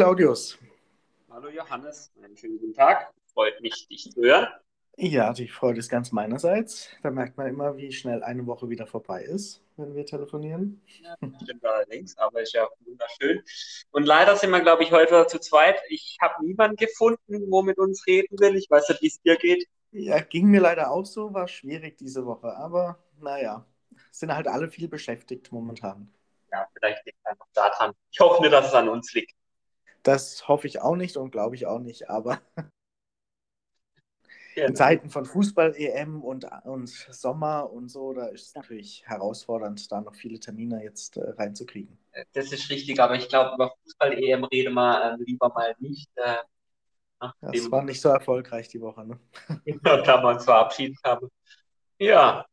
Claudius. Hallo Johannes, einen schönen guten Tag. Freut mich, dich zu hören. Ja, die Freude ist ganz meinerseits. Da merkt man immer, wie schnell eine Woche wieder vorbei ist, wenn wir telefonieren. Ja, stimmt allerdings, aber ist ja wunderschön. Und leider sind wir, glaube ich, heute zu zweit. Ich habe niemanden gefunden, wo mit uns reden will. Ich weiß nicht, wie es dir geht. Ja, ging mir leider auch so, war schwierig diese Woche, aber naja, sind halt alle viel beschäftigt momentan. Ja, vielleicht liegt es einfach daran. Ich hoffe nicht, dass es an uns liegt. Das hoffe ich auch nicht und glaube ich auch nicht, aber genau. in Zeiten von Fußball-EM und, und Sommer und so, da ist es natürlich herausfordernd, da noch viele Termine jetzt äh, reinzukriegen. Das ist richtig, aber ich glaube, über Fußball-EM reden wir äh, lieber mal nicht. Äh, das war nicht so erfolgreich die Woche, ne? da wir uns verabschiedet haben. Ja.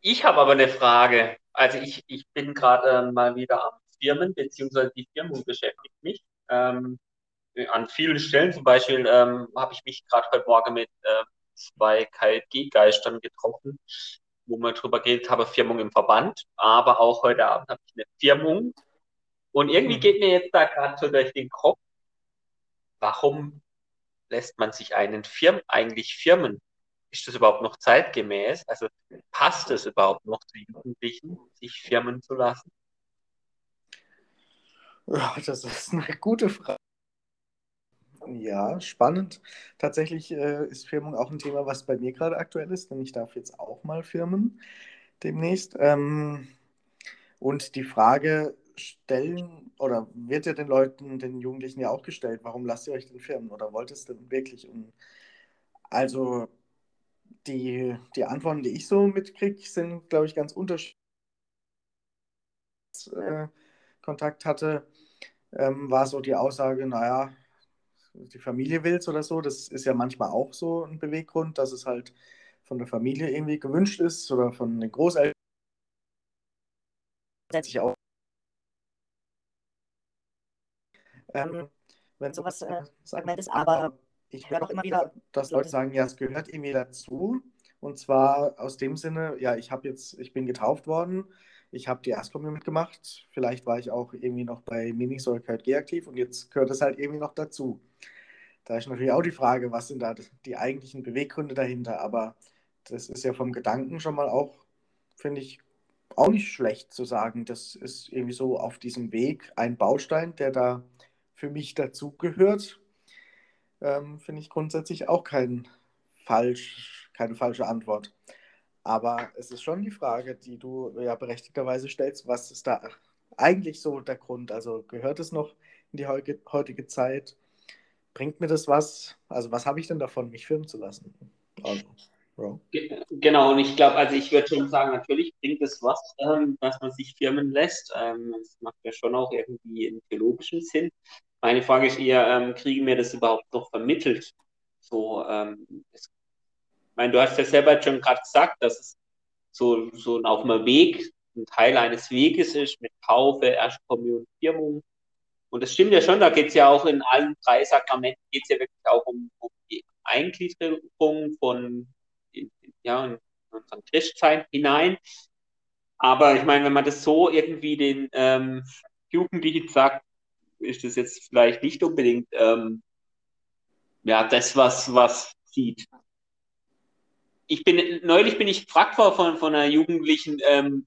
Ich habe aber eine Frage. Also ich, ich bin gerade äh, mal wieder am Firmen, beziehungsweise die Firmung beschäftigt mich. Ähm, an vielen Stellen, zum Beispiel ähm, habe ich mich gerade heute Morgen mit äh, zwei KLG-Geistern getroffen, wo wir drüber geredet haben, Firmung im Verband, aber auch heute Abend habe ich eine Firmung. Und irgendwie mhm. geht mir jetzt da gerade so durch den Kopf, warum lässt man sich einen Firmen eigentlich firmen? Ist das überhaupt noch zeitgemäß? Also passt es überhaupt noch zu Jugendlichen, sich firmen zu lassen? Ja, das ist eine gute Frage. Ja, spannend. Tatsächlich äh, ist Firmung auch ein Thema, was bei mir gerade aktuell ist, denn ich darf jetzt auch mal firmen demnächst. Ähm, und die Frage stellen, oder wird ja den Leuten, den Jugendlichen ja auch gestellt, warum lasst ihr euch denn firmen oder wollt es denn wirklich? Und also die, die Antworten, die ich so mitkriege, sind, glaube ich, ganz unterschiedlich. Äh, Kontakt hatte, ähm, war so die Aussage, naja, die Familie will es oder so. Das ist ja manchmal auch so ein Beweggrund, dass es halt von der Familie irgendwie gewünscht ist oder von den Großeltern. Sich auch. Ähm, wenn sowas äh, Argument ist, aber ich höre auch immer wieder, dass Leute sagen, ja, es gehört irgendwie dazu. Und zwar aus dem Sinne, ja, ich habe jetzt, ich bin getauft worden ich habe die Erstkommunion mitgemacht. Vielleicht war ich auch irgendwie noch bei Minis oder KG aktiv und jetzt gehört das halt irgendwie noch dazu. Da ist natürlich auch die Frage, was sind da die eigentlichen Beweggründe dahinter. Aber das ist ja vom Gedanken schon mal auch, finde ich, auch nicht schlecht zu sagen. Das ist irgendwie so auf diesem Weg ein Baustein, der da für mich dazugehört. Ähm, finde ich grundsätzlich auch kein falsch, keine falsche Antwort. Aber es ist schon die Frage, die du ja berechtigterweise stellst, was ist da eigentlich so der Grund? Also gehört es noch in die heutige Zeit? Bringt mir das was? Also was habe ich denn davon, mich filmen zu lassen? Also, Genau, und ich glaube, also ich würde schon sagen, natürlich bringt es was, ähm, dass man sich firmen lässt. Ähm, das macht ja schon auch irgendwie einen theologischen Sinn. Meine Frage ist eher, ähm, kriegen wir das überhaupt noch vermittelt? So, ähm, es meine, du hast ja selber schon gerade gesagt, dass es so, so auf einem Weg, ein Teil eines Weges ist mit Taufe, Erstkommunion, Firmung. Und das stimmt ja schon, da geht es ja auch in allen drei Sakramenten, geht es ja wirklich auch um, um die Eingliederung von ja, in unseren Christsein hinein. Aber ich meine, wenn man das so irgendwie den ähm, Jugendlichen sagt, ist das jetzt vielleicht nicht unbedingt ähm, ja, das, was, was sieht ich bin, neulich bin ich gefragt worden von, von einer Jugendlichen, ähm,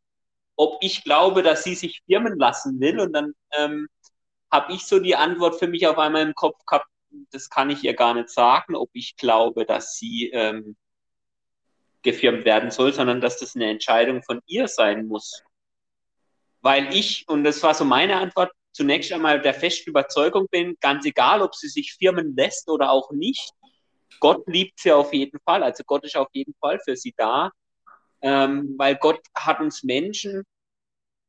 ob ich glaube, dass sie sich firmen lassen will. Und dann ähm, habe ich so die Antwort für mich auf einmal im Kopf gehabt, das kann ich ihr gar nicht sagen, ob ich glaube, dass sie ähm, gefirmt werden soll, sondern dass das eine Entscheidung von ihr sein muss. Weil ich, und das war so meine Antwort, zunächst einmal der festen Überzeugung bin, ganz egal, ob sie sich firmen lässt oder auch nicht, Gott liebt sie auf jeden Fall. Also Gott ist auf jeden Fall für sie da, ähm, weil Gott hat uns Menschen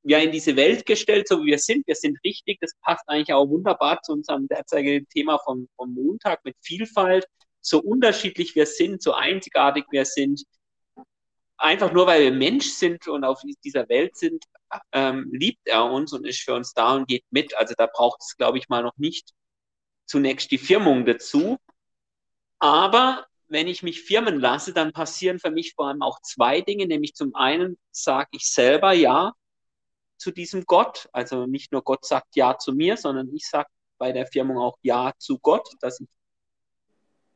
ja in diese Welt gestellt, so wie wir sind. Wir sind richtig. Das passt eigentlich auch wunderbar zu unserem derzeitigen Thema vom, vom Montag mit Vielfalt. So unterschiedlich wir sind, so einzigartig wir sind. Einfach nur, weil wir Mensch sind und auf dieser Welt sind, ähm, liebt er uns und ist für uns da und geht mit. Also da braucht es, glaube ich, mal noch nicht zunächst die Firmung dazu. Aber wenn ich mich firmen lasse, dann passieren für mich vor allem auch zwei Dinge. Nämlich zum einen sage ich selber ja zu diesem Gott. Also nicht nur Gott sagt Ja zu mir, sondern ich sage bei der Firmung auch Ja zu Gott, dass ich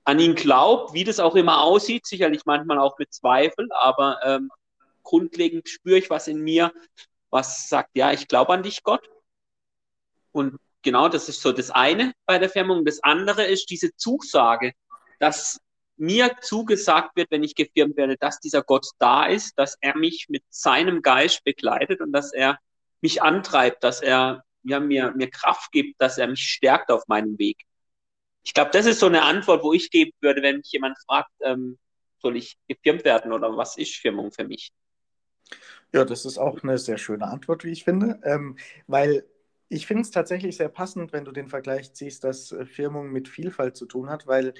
an ihn glaube, wie das auch immer aussieht, sicherlich manchmal auch mit Zweifel, aber ähm, grundlegend spüre ich was in mir, was sagt, ja, ich glaube an dich, Gott. Und genau, das ist so das eine bei der Firmung. Das andere ist diese Zusage, dass mir zugesagt wird, wenn ich gefirmt werde, dass dieser Gott da ist, dass er mich mit seinem Geist begleitet und dass er mich antreibt, dass er ja, mir, mir Kraft gibt, dass er mich stärkt auf meinem Weg. Ich glaube, das ist so eine Antwort, wo ich geben würde, wenn mich jemand fragt, ähm, soll ich gefirmt werden oder was ist Firmung für mich? Ja, das ist auch eine sehr schöne Antwort, wie ich finde, ähm, weil ich finde es tatsächlich sehr passend, wenn du den Vergleich ziehst, dass äh, Firmung mit Vielfalt zu tun hat, weil,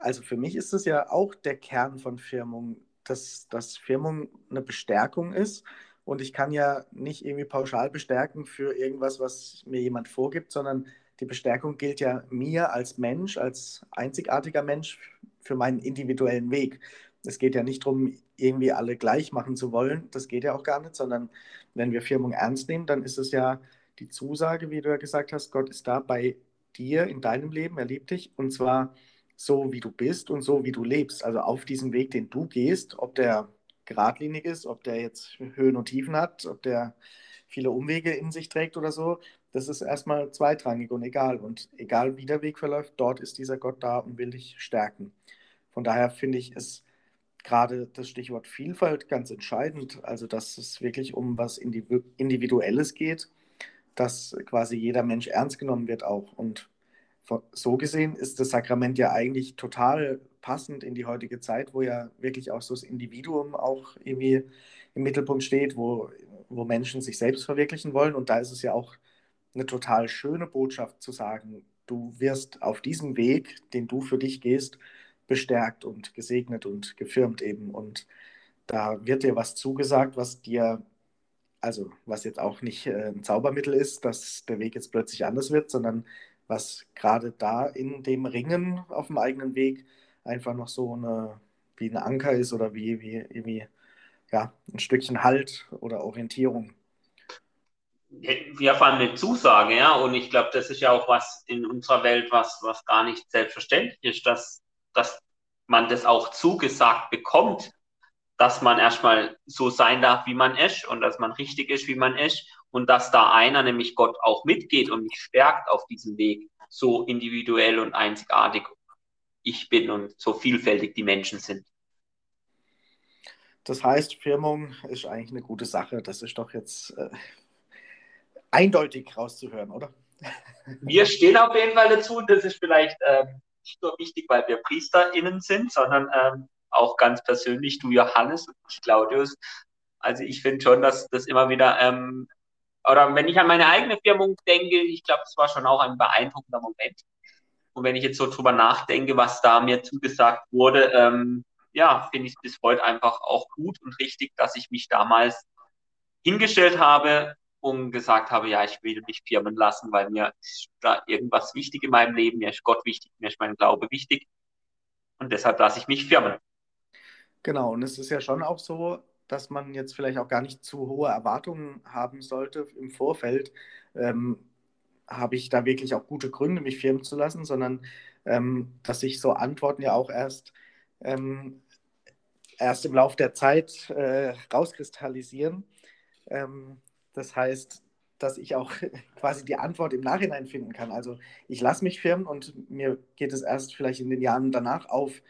also für mich ist es ja auch der Kern von Firmung, dass, dass Firmung eine Bestärkung ist und ich kann ja nicht irgendwie pauschal bestärken für irgendwas, was mir jemand vorgibt, sondern die Bestärkung gilt ja mir als Mensch, als einzigartiger Mensch für meinen individuellen Weg. Es geht ja nicht darum, irgendwie alle gleich machen zu wollen. Das geht ja auch gar nicht, sondern wenn wir Firmung ernst nehmen, dann ist es ja die Zusage, wie du ja gesagt hast, Gott ist da bei dir in deinem Leben, er liebt dich und zwar so, wie du bist und so, wie du lebst. Also auf diesem Weg, den du gehst, ob der geradlinig ist, ob der jetzt Höhen und Tiefen hat, ob der viele Umwege in sich trägt oder so, das ist erstmal zweitrangig und egal. Und egal wie der Weg verläuft, dort ist dieser Gott da und will dich stärken. Von daher finde ich es gerade das Stichwort Vielfalt ganz entscheidend, also dass es wirklich um was Individuelles geht, dass quasi jeder Mensch ernst genommen wird auch. Und so gesehen ist das Sakrament ja eigentlich total passend in die heutige Zeit, wo ja wirklich auch so das Individuum auch irgendwie im Mittelpunkt steht, wo, wo Menschen sich selbst verwirklichen wollen. Und da ist es ja auch eine total schöne Botschaft zu sagen, du wirst auf diesem Weg, den du für dich gehst, bestärkt und gesegnet und gefirmt eben. Und da wird dir was zugesagt, was dir, also was jetzt auch nicht äh, ein Zaubermittel ist, dass der Weg jetzt plötzlich anders wird, sondern was gerade da in dem Ringen auf dem eigenen Weg einfach noch so eine, wie ein Anker ist oder wie, wie, wie ja, ein Stückchen Halt oder Orientierung ja, vor allem eine Zusage, ja. Und ich glaube, das ist ja auch was in unserer Welt, was, was gar nicht selbstverständlich ist, dass, dass man das auch zugesagt bekommt, dass man erstmal so sein darf, wie man ist und dass man richtig ist, wie man ist und dass da einer, nämlich Gott, auch mitgeht und mich stärkt auf diesem Weg, so individuell und einzigartig ich bin und so vielfältig die Menschen sind. Das heißt, Firmung ist eigentlich eine gute Sache. Das ist doch jetzt äh, eindeutig rauszuhören, oder? Wir stehen auf jeden Fall dazu. Das ist vielleicht ähm, nicht nur wichtig, weil wir PriesterInnen sind, sondern ähm, auch ganz persönlich, du Johannes und ich Claudius. Also ich finde schon, dass das immer wieder, ähm, oder wenn ich an meine eigene Firmung denke, ich glaube, es war schon auch ein beeindruckender Moment. Und wenn ich jetzt so drüber nachdenke, was da mir zugesagt wurde, ähm, ja, finde ich es bis heute einfach auch gut und richtig, dass ich mich damals hingestellt habe, und gesagt habe, ja, ich will mich firmen lassen, weil mir ist da irgendwas wichtig in meinem Leben, mir ist Gott wichtig, mir ist mein Glaube wichtig und deshalb lasse ich mich firmen. Genau, und es ist ja schon auch so, dass man jetzt vielleicht auch gar nicht zu hohe Erwartungen haben sollte im Vorfeld. Ähm, habe ich da wirklich auch gute Gründe, mich firmen zu lassen, sondern ähm, dass sich so Antworten ja auch erst, ähm, erst im Laufe der Zeit äh, rauskristallisieren. Ähm, das heißt, dass ich auch quasi die Antwort im Nachhinein finden kann. Also ich lasse mich firmen und mir geht es erst vielleicht in den Jahren danach auf,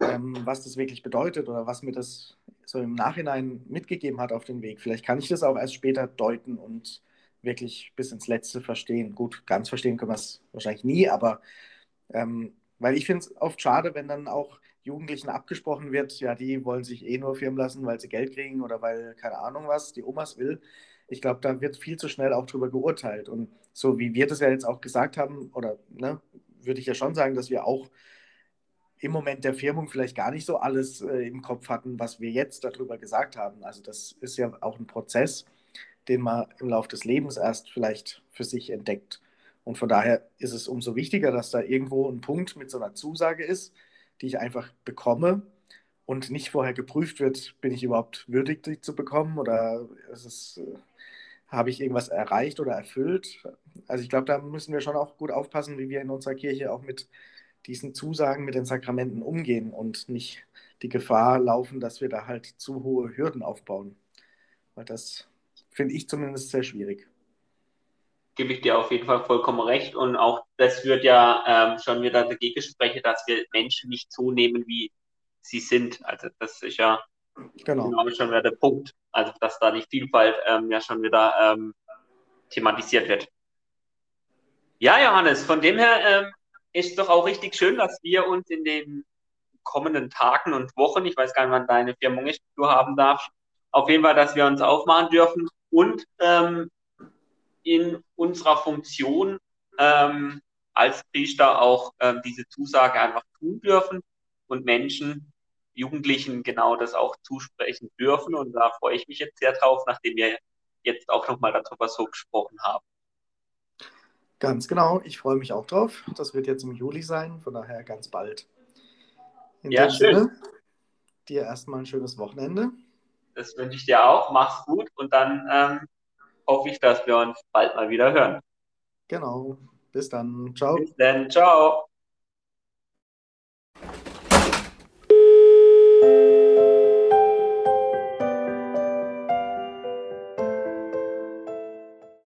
ähm, was das wirklich bedeutet oder was mir das so im Nachhinein mitgegeben hat auf den Weg. Vielleicht kann ich das auch erst später deuten und wirklich bis ins Letzte verstehen. Gut, ganz verstehen können wir es wahrscheinlich nie, aber ähm, weil ich finde es oft schade, wenn dann auch Jugendlichen abgesprochen wird, ja, die wollen sich eh nur firmen lassen, weil sie Geld kriegen oder weil, keine Ahnung was, die Omas will ich glaube, da wird viel zu schnell auch drüber geurteilt. Und so wie wir das ja jetzt auch gesagt haben, oder ne, würde ich ja schon sagen, dass wir auch im Moment der Firmung vielleicht gar nicht so alles äh, im Kopf hatten, was wir jetzt darüber gesagt haben. Also das ist ja auch ein Prozess, den man im Laufe des Lebens erst vielleicht für sich entdeckt. Und von daher ist es umso wichtiger, dass da irgendwo ein Punkt mit so einer Zusage ist, die ich einfach bekomme und nicht vorher geprüft wird, bin ich überhaupt würdig, die zu bekommen oder es äh, habe ich irgendwas erreicht oder erfüllt? Also ich glaube, da müssen wir schon auch gut aufpassen, wie wir in unserer Kirche auch mit diesen Zusagen, mit den Sakramenten umgehen und nicht die Gefahr laufen, dass wir da halt zu hohe Hürden aufbauen. Weil das finde ich zumindest sehr schwierig. Gebe ich dir auf jeden Fall vollkommen recht. Und auch das wird ja ähm, schon wieder dagegen sprechen, dass wir Menschen nicht so nehmen, wie sie sind. Also das ist ja genau, genau schon wieder der Punkt. Also dass da die Vielfalt ähm, ja schon wieder ähm, thematisiert wird. Ja, Johannes, von dem her ähm, ist doch auch richtig schön, dass wir uns in den kommenden Tagen und Wochen, ich weiß gar nicht, wann deine Firmung ist, du haben darfst, auf jeden Fall, dass wir uns aufmachen dürfen und ähm, in unserer Funktion ähm, als Priester auch ähm, diese Zusage einfach tun dürfen und Menschen, Jugendlichen genau das auch zusprechen dürfen. Und da freue ich mich jetzt sehr drauf, nachdem wir jetzt auch nochmal darüber so gesprochen haben. Ganz genau, ich freue mich auch drauf. Das wird jetzt im Juli sein, von daher ganz bald. In ja, schön. Sinne, dir erstmal ein schönes Wochenende. Das wünsche ich dir auch. Mach's gut und dann ähm, hoffe ich, dass wir uns bald mal wieder hören. Genau. Bis dann. Ciao. Bis dann. Ciao.